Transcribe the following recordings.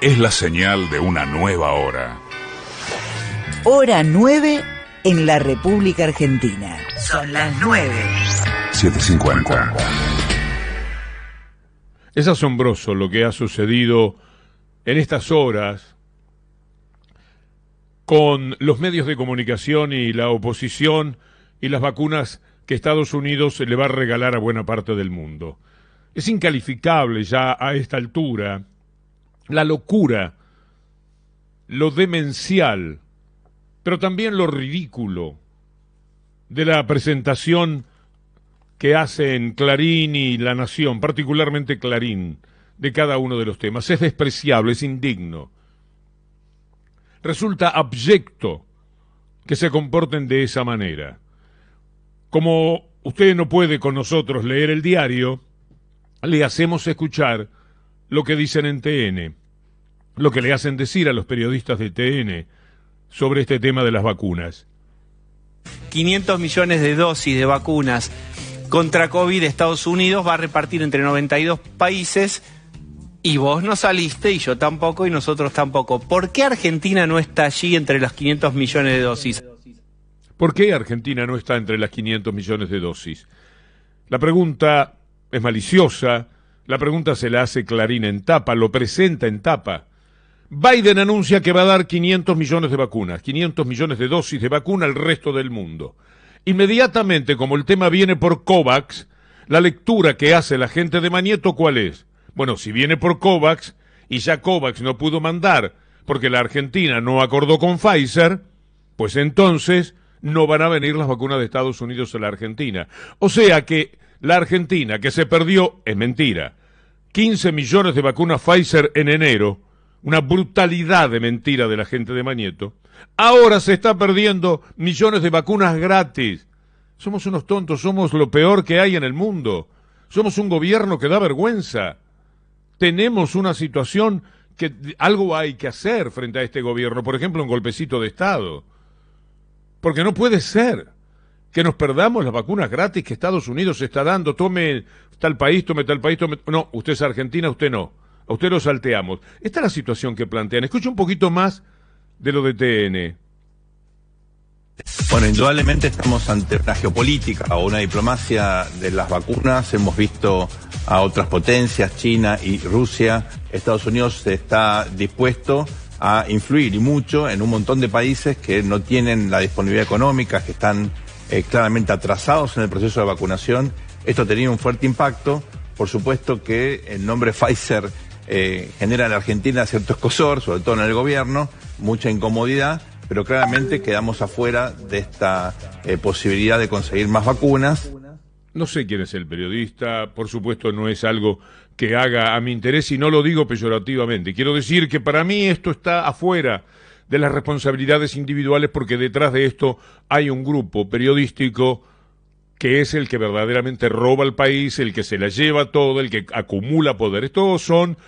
es la señal de una nueva hora. Hora 9 en la República Argentina. Son las 9. 750. Es asombroso lo que ha sucedido en estas horas con los medios de comunicación y la oposición y las vacunas que Estados Unidos le va a regalar a buena parte del mundo. Es incalificable ya a esta altura la locura, lo demencial, pero también lo ridículo de la presentación que hacen Clarín y La Nación, particularmente Clarín, de cada uno de los temas. Es despreciable, es indigno. Resulta abyecto que se comporten de esa manera. Como usted no puede con nosotros leer el diario, le hacemos escuchar lo que dicen en TN, lo que le hacen decir a los periodistas de TN sobre este tema de las vacunas. 500 millones de dosis de vacunas contra COVID Estados Unidos va a repartir entre 92 países y vos no saliste y yo tampoco y nosotros tampoco. ¿Por qué Argentina no está allí entre los 500 millones de dosis? ¿Por qué Argentina no está entre las 500 millones de dosis? La pregunta es maliciosa, la pregunta se la hace Clarín en tapa, lo presenta en tapa. Biden anuncia que va a dar 500 millones de vacunas, 500 millones de dosis de vacuna al resto del mundo. Inmediatamente, como el tema viene por COVAX, la lectura que hace la gente de Manieto, ¿cuál es? Bueno, si viene por COVAX y ya COVAX no pudo mandar porque la Argentina no acordó con Pfizer, pues entonces no van a venir las vacunas de Estados Unidos a la Argentina. O sea que la Argentina, que se perdió, es mentira, 15 millones de vacunas Pfizer en enero, una brutalidad de mentira de la gente de Mañeto. Ahora se está perdiendo millones de vacunas gratis. Somos unos tontos, somos lo peor que hay en el mundo. Somos un gobierno que da vergüenza. Tenemos una situación que algo hay que hacer frente a este gobierno, por ejemplo, un golpecito de Estado. Porque no puede ser que nos perdamos las vacunas gratis que Estados Unidos está dando. Tome tal país, tome tal país, tome... No, usted es Argentina, usted no. A usted lo salteamos. Esta es la situación que plantean. Escucha un poquito más de lo de TN. Bueno, indudablemente estamos ante una geopolítica o una diplomacia de las vacunas. Hemos visto a otras potencias, China y Rusia. Estados Unidos está dispuesto a influir y mucho en un montón de países que no tienen la disponibilidad económica, que están eh, claramente atrasados en el proceso de vacunación. Esto tenido un fuerte impacto. Por supuesto que el nombre Pfizer eh, genera en Argentina cierto escosor, sobre todo en el gobierno, mucha incomodidad, pero claramente quedamos afuera de esta eh, posibilidad de conseguir más vacunas. No sé quién es el periodista, por supuesto no es algo que haga a mi interés y no lo digo peyorativamente. Quiero decir que para mí esto está afuera de las responsabilidades individuales porque detrás de esto hay un grupo periodístico que es el que verdaderamente roba al país, el que se la lleva todo, el que acumula poder. Estos son,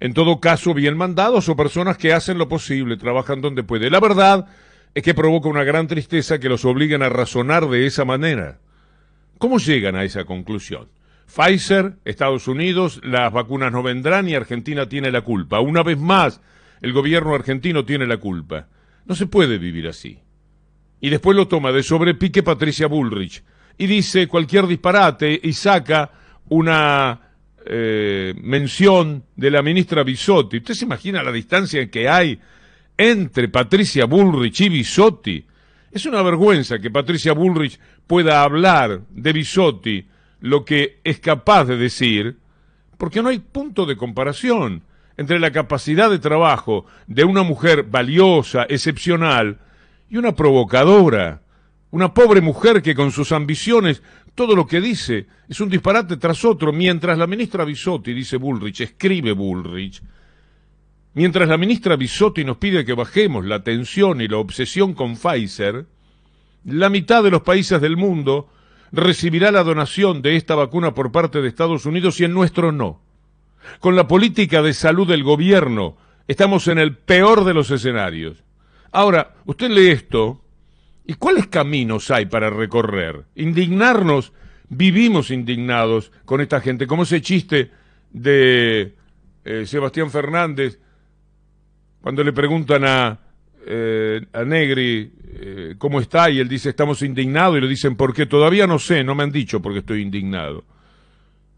en todo caso, bien mandados o personas que hacen lo posible, trabajan donde puede. La verdad es que provoca una gran tristeza que los obliguen a razonar de esa manera. ¿Cómo llegan a esa conclusión? Pfizer, Estados Unidos, las vacunas no vendrán y Argentina tiene la culpa. Una vez más, el gobierno argentino tiene la culpa. No se puede vivir así. Y después lo toma de sobrepique Patricia Bullrich y dice cualquier disparate y saca una eh, mención de la ministra Bisotti. ¿Usted se imagina la distancia que hay entre Patricia Bullrich y Bisotti? Es una vergüenza que Patricia Bullrich pueda hablar de Bisotti lo que es capaz de decir, porque no hay punto de comparación entre la capacidad de trabajo de una mujer valiosa, excepcional, y una provocadora, una pobre mujer que con sus ambiciones todo lo que dice es un disparate tras otro, mientras la ministra Bisotti, dice Bullrich, escribe Bullrich, mientras la ministra Bisotti nos pide que bajemos la tensión y la obsesión con Pfizer, la mitad de los países del mundo recibirá la donación de esta vacuna por parte de Estados Unidos y en nuestro no. Con la política de salud del gobierno estamos en el peor de los escenarios. Ahora, usted lee esto, ¿y cuáles caminos hay para recorrer? Indignarnos, vivimos indignados con esta gente, como ese chiste de eh, Sebastián Fernández, Cuando le preguntan a, eh, a Negri eh, cómo está y él dice estamos indignados y le dicen ¿por qué? Todavía no sé, no me han dicho porque estoy indignado.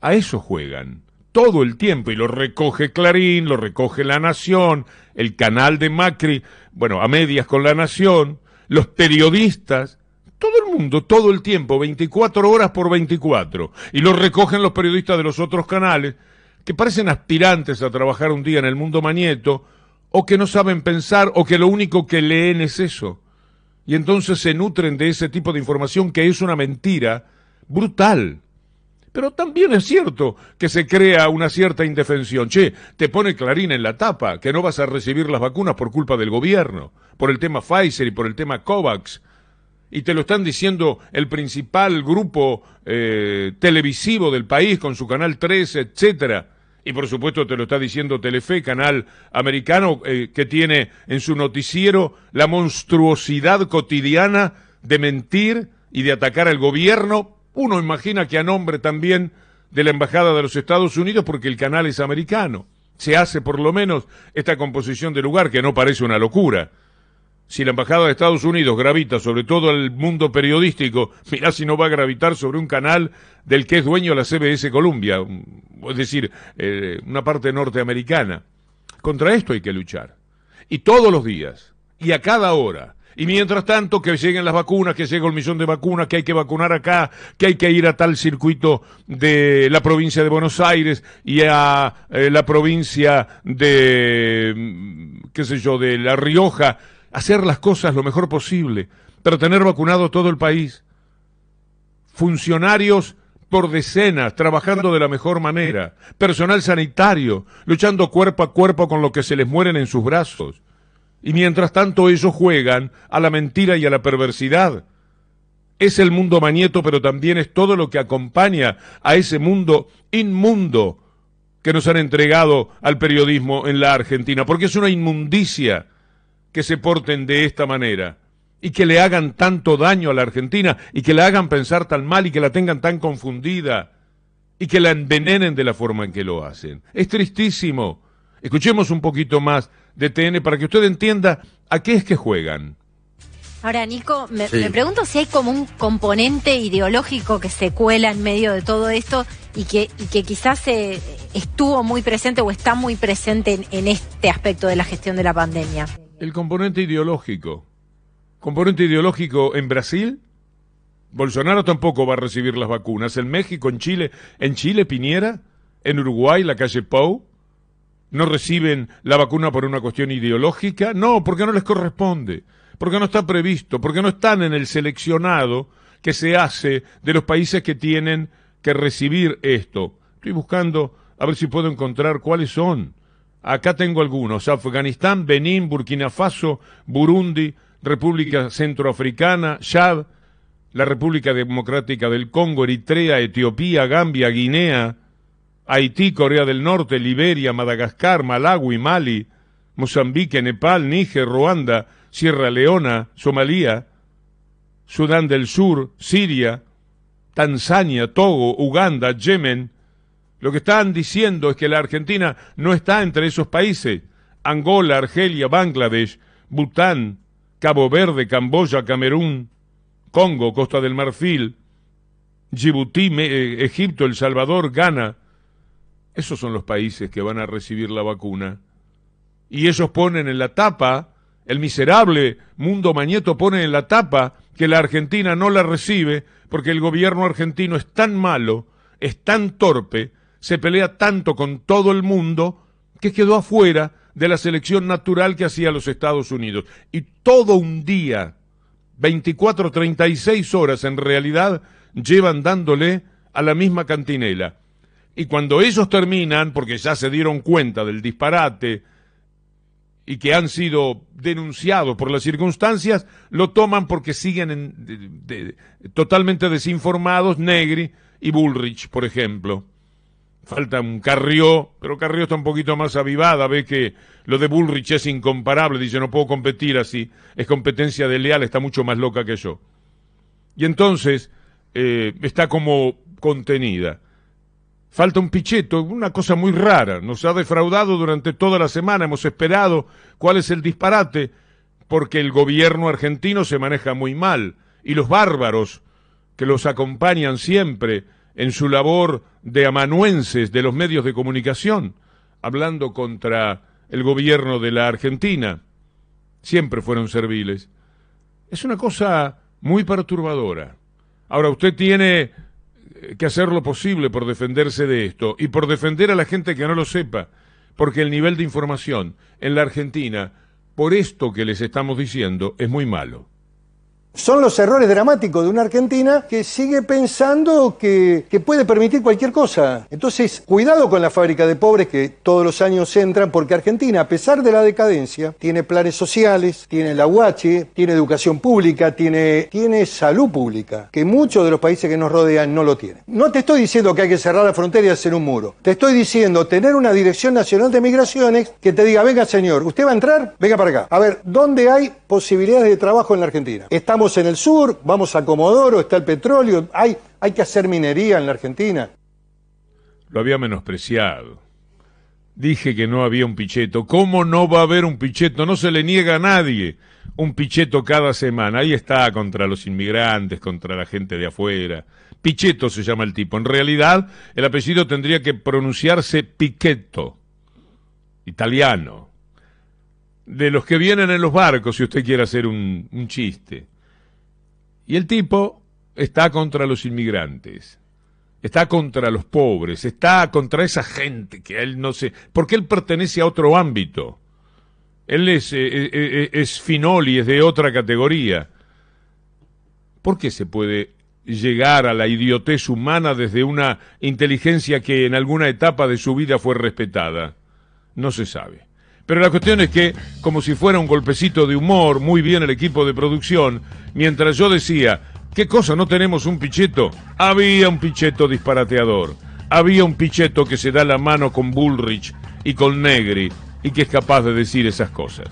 A eso juegan todo el tiempo y lo recoge Clarín, lo recoge La Nación, el canal de Macri, bueno, a medias con La Nación, los periodistas, todo el mundo, todo el tiempo, 24 horas por 24, y lo recogen los periodistas de los otros canales, que parecen aspirantes a trabajar un día en el mundo manieto, o que no saben pensar, o que lo único que leen es eso. Y entonces se nutren de ese tipo de información que es una mentira brutal. Pero también es cierto que se crea una cierta indefensión. Che, te pone Clarín en la tapa que no vas a recibir las vacunas por culpa del gobierno, por el tema Pfizer y por el tema COVAX. Y te lo están diciendo el principal grupo eh, televisivo del país con su canal 13, etcétera. Y por supuesto te lo está diciendo Telefe, canal americano eh, que tiene en su noticiero la monstruosidad cotidiana de mentir y de atacar al gobierno uno imagina que a nombre también de la Embajada de los Estados Unidos, porque el canal es americano. Se hace por lo menos esta composición de lugar, que no parece una locura. Si la Embajada de Estados Unidos gravita sobre todo el mundo periodístico, mirá si no va a gravitar sobre un canal del que es dueño la CBS Columbia, es decir, eh, una parte norteamericana. Contra esto hay que luchar. Y todos los días, y a cada hora, y mientras tanto, que lleguen las vacunas, que llegue el millón de vacunas, que hay que vacunar acá, que hay que ir a tal circuito de la provincia de Buenos Aires y a eh, la provincia de, mm, qué sé yo, de La Rioja, hacer las cosas lo mejor posible, pero tener vacunado todo el país. Funcionarios por decenas, trabajando de la mejor manera, personal sanitario, luchando cuerpo a cuerpo con lo que se les mueren en sus brazos y mientras tanto ellos juegan a la mentira y a la perversidad. Es el mundo manieto, pero también es todo lo que acompaña a ese mundo inmundo que nos han entregado al periodismo en la Argentina, porque es una inmundicia que se porten de esta manera y que le hagan tanto daño a la Argentina y que la hagan pensar tan mal y que la tengan tan confundida y que la envenenen de la forma en que lo hacen. Es tristísimo. Escuchemos un poquito más de TN para que usted entienda a qué es que juegan. Ahora, Nico, me, pregunto si hay como un componente ideológico que se cuela en medio de todo esto y que, y que quizás eh, estuvo muy presente o está muy presente en, en este aspecto de la gestión de la pandemia. El componente ideológico. Componente ideológico en Brasil. Bolsonaro tampoco va a recibir las vacunas. En México, en Chile, en Chile, Piñera. En Uruguay, la calle Pou no reciben la vacuna por una cuestión ideológica? No, porque no les corresponde, porque no está previsto, porque no están en el seleccionado que se hace de los países que tienen que recibir esto. Estoy buscando a ver si puedo encontrar cuáles son. Acá tengo algunos. Afganistán, Benín, Burkina Faso, Burundi, República Centroafricana, Chad, la República Democrática del Congo, Eritrea, Etiopía, Gambia, Guinea, Haití, Corea del Norte, Liberia, Madagascar, Malawi, Mali, Mozambique, Nepal, Níger, Ruanda, Sierra Leona, Somalia, Sudán del Sur, Siria, Tanzania, Togo, Uganda, Yemen. Lo que están diciendo es que la Argentina no está entre esos países. Angola, Argelia, Bangladesh, Bután, Cabo Verde, Camboya, Camerún, Congo, Costa del Marfil, Djibouti, eh, Egipto, El Salvador, Ghana, esos son los países que van a recibir la vacuna. Y ellos ponen en la tapa, el miserable Mundo Mañeto pone en la tapa que la Argentina no la recibe porque el gobierno argentino es tan malo, es tan torpe, se pelea tanto con todo el mundo que quedó afuera de la selección natural que hacía los Estados Unidos. Y todo un día, 24, 36 horas en realidad, llevan dándole a la misma cantinela. Y cuando ellos terminan, porque ya se dieron cuenta del disparate y que han sido denunciados por las circunstancias, lo toman porque siguen totalmente desinformados Negri y Bullrich, por ejemplo. Falta un Carrió, pero Carrió está un poquito más avivada, ve que lo de Bullrich es incomparable, dice no puedo competir así, es competencia de leal, está mucho más loca que yo. Y entonces eh, está como contenida. Falta un picheto, una cosa muy rara. Nos ha defraudado durante toda la semana. Hemos esperado cuál es el disparate, porque el gobierno argentino se maneja muy mal. Y los bárbaros que los acompañan siempre en su labor de amanuenses de los medios de comunicación, hablando contra el gobierno de la Argentina, siempre fueron serviles. Es una cosa muy perturbadora. Ahora, usted tiene que hacer lo posible por defenderse de esto y por defender a la gente que no lo sepa, porque el nivel de información en la Argentina, por esto que les estamos diciendo, es muy malo. Son los errores dramáticos de una Argentina que sigue pensando que, puede permitir cualquier cosa. Entonces, cuidado con la fábrica de pobres que todos los años entran, porque Argentina, a pesar de la decadencia, tiene planes sociales, tiene la UH, tiene educación pública, tiene, tiene salud pública, que muchos de los países que nos rodean no lo tienen. No te estoy diciendo que hay que cerrar la frontera y hacer un muro. Te estoy diciendo tener una Dirección Nacional de Migraciones que te diga, venga señor, ¿usted va a entrar? Venga para acá. A ver, ¿dónde hay posibilidades de trabajo en la Argentina? Estamos en el sur, vamos a Comodoro, está el petróleo, hay, hay que hacer minería en la Argentina. Lo había menospreciado. Dije que no había un picheto. ¿Cómo no va a haber un picheto? No se le niega a nadie un picheto cada semana. Ahí está, contra los inmigrantes, contra la gente de afuera. Picheto se llama el tipo. En realidad, el apellido tendría que pronunciarse Piqueto, italiano. De los que vienen en los barcos, si usted quiere hacer un chiste. Y el tipo está contra los inmigrantes, está contra los pobres, está contra esa gente que él no sé, porque él pertenece a otro ámbito. Él es, eh, eh, eh, es finoli, es de otra categoría. ¿Por qué se puede llegar a la idiotez humana desde una inteligencia que en alguna etapa de su vida fue respetada? No se sabe. Pero la cuestión es que, como si fuera un golpecito de humor, muy bien el equipo de producción, mientras yo decía, ¿qué cosa no tenemos un picheto? Había un picheto disparateador. Había un picheto que se da la mano con Bullrich y con Negri y que es capaz de decir esas cosas.